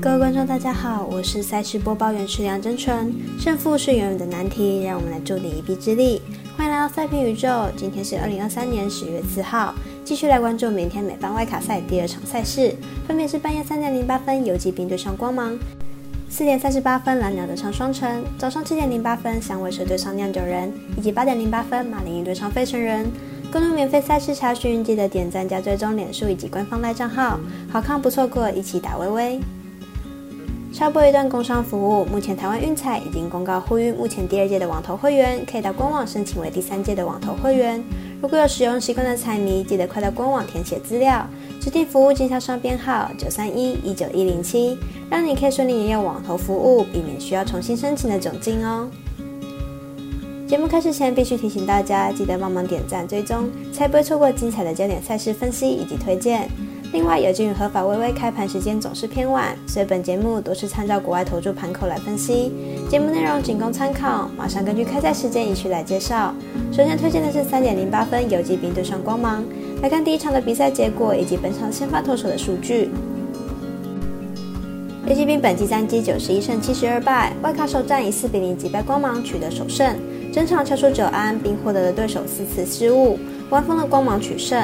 各位观众，大家好，我是赛事播报员池梁真纯。胜负是永远的难题，让我们来助你一臂之力。欢迎来到赛评宇宙，今天是二零二三年十月四号，继续来关注明天美邦外卡赛第二场赛事，分别是半夜三点零八分游击兵对上光芒，四点三十八分蓝鸟对上双城，早上七点零八分响尾蛇对上酿酒人，以及八点零八分马林鱼对上费城人。更多免费赛事查询，记得点赞加追踪脸书以及官方赖账号，好看不错过，一起打微微。插播一段工商服务，目前台湾运彩已经公告呼吁，目前第二届的网投会员可以到官网申请为第三届的网投会员。如果有使用习惯的彩迷，记得快到官网填写资料，指定服务经销商编号九三一一九一零七，让你可以顺利沿用网投服务，避免需要重新申请的窘境哦。节目开始前，必须提醒大家，记得帮忙点赞追踪，才不会错过精彩的焦点赛事分析以及推荐。另外，有鉴于合法微微开盘时间总是偏晚，所以本节目都是参照国外投注盘口来分析，节目内容仅供参考。马上根据开赛时间一序来介绍。首先推荐的是三点零八分游击兵对上光芒，来看第一场的比赛结果以及本场先发投手的数据。游击兵本季战绩九十一胜七十二败，外卡首战以四比零击败光芒取得首胜，整场敲出九安，并获得了对手四次失误，完封了光芒取胜。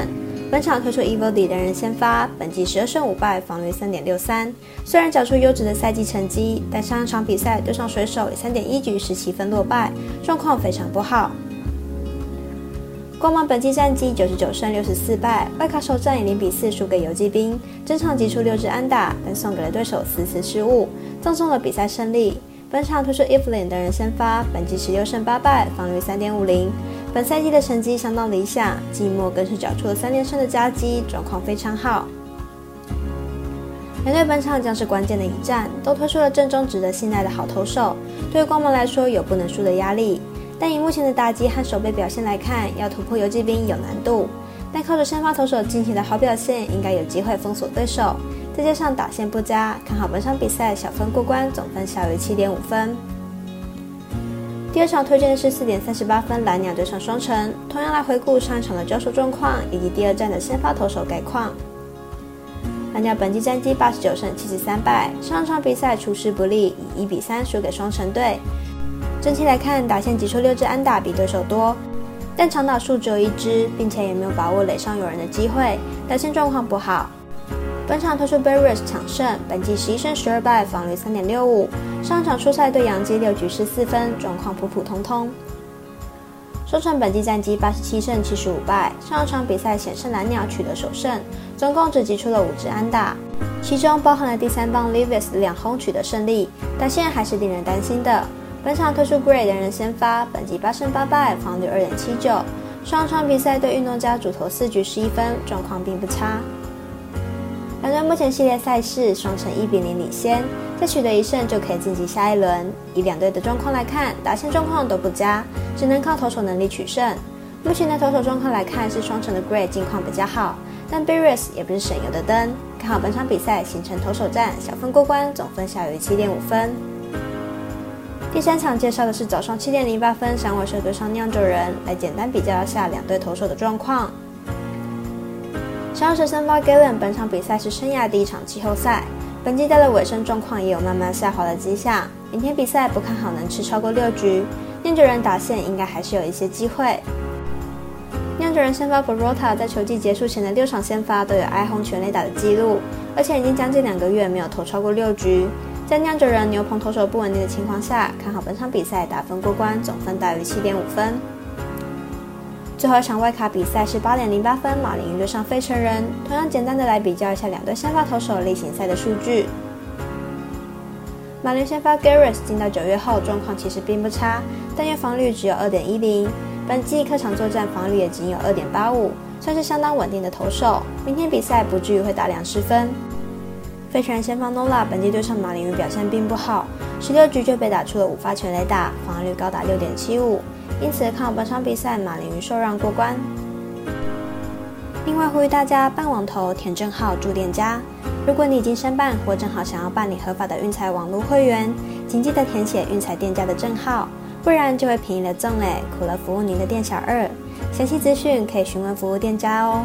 本场推出 Evody 的人先发，本季十二胜五败，防率三点六三。虽然缴出优质的赛季成绩，但上一场比赛对上水手以三点一局十七分落败，状况非常不好。光芒本季战绩九十九胜六十四败，外卡首战以零比四输给游击兵，整场击出六支安打，但送给了对手四次失误，葬送了比赛胜利。本场推出 Evelyn 的人先发，本季十六胜八败，防御三点五零。本赛季的成绩相当理想，季末更是缴出了三连胜的佳绩，状况非常好。两队本场将是关键的一战，都推出了阵中值得信赖的好投手，对光芒来说有不能输的压力。但以目前的打击和守备表现来看，要突破游击兵有难度。但靠着先发投手近期的好表现，应该有机会封锁对手。再加上打线不佳，看好本场比赛小分过关，总分小于七点五分。第二场推荐的是四点三十八分蓝鸟对上双城，同样来回顾上一场的交手状况以及第二战的先发投手概况。蓝鸟本季战绩八十九胜七十三败，上场比赛出师不利，以一比三输给双城队。整体来看，打线挤出六支安打比对手多，但长打数只有一支，并且也没有把握垒上有人的机会，打线状况不好。本场推出 b e r r i s 抢胜，本季十一胜十二败，防率三点六五。上场初赛对杨基六局失四分，状况普普通通。双城本季战绩八十七胜七十五败，上一场比赛险胜蓝鸟取得首胜，总共只击出了五支安打，其中包含了第三棒 Levis 两轰取得胜利，但现在还是令人担心的。本场推出 Gray 的人先发，本季八胜八败，防率二点七九。上场比赛对运动家主投四局失一分，状况并不差。两队目前系列赛事双城一比零领先，再取得一胜就可以晋级下一轮。以两队的状况来看，打线状况都不佳，只能靠投手能力取胜。目前的投手状况来看，是双城的 Gray 近况比较好，但 Berrios 也不是省油的灯。看好本场比赛形成投手战，小分过关，总分小于七点五分。第三场介绍的是早上七点零八分，响尾蛇对上酿酒人，来简单比较一下两队投手的状况。上蛇先发 Galen 本场比赛是生涯第一场季后赛，本季到了尾声，状况也有慢慢下滑的迹象。明天比赛不看好能吃超过六局，酿酒人打线应该还是有一些机会。酿酒人先发 Berota 在球季结束前的六场先发都有挨轰全垒打的记录，而且已经将近两个月没有投超过六局。在酿酒人牛棚投手不稳定的情况下，看好本场比赛打分过关，总分大于七点五分。最后一场外卡比赛是八点零八分，马林鱼对上费城人。同样简单的来比较一下两队先发投手例行赛的数据。马林先发 Garris 进到九月后状况其实并不差，但月防率只有二点一零，本季客场作战防率也仅有二点八五，算是相当稳定的投手。明天比赛不至于会打两失分。费城先发 Nola 本季对上马林鱼表现并不好，十六局就被打出了五发全垒打，防御率高达六点七五。因此，看好本场比赛，马林鱼受让过关。另外，呼吁大家办网投填证号注店家。如果你已经申办或正好想要办理合法的运彩网络会员，请记得填写运彩店家的证号，不然就会便宜了赠嘞，苦了服务您的店小二。详细资讯可以询问服务店家哦。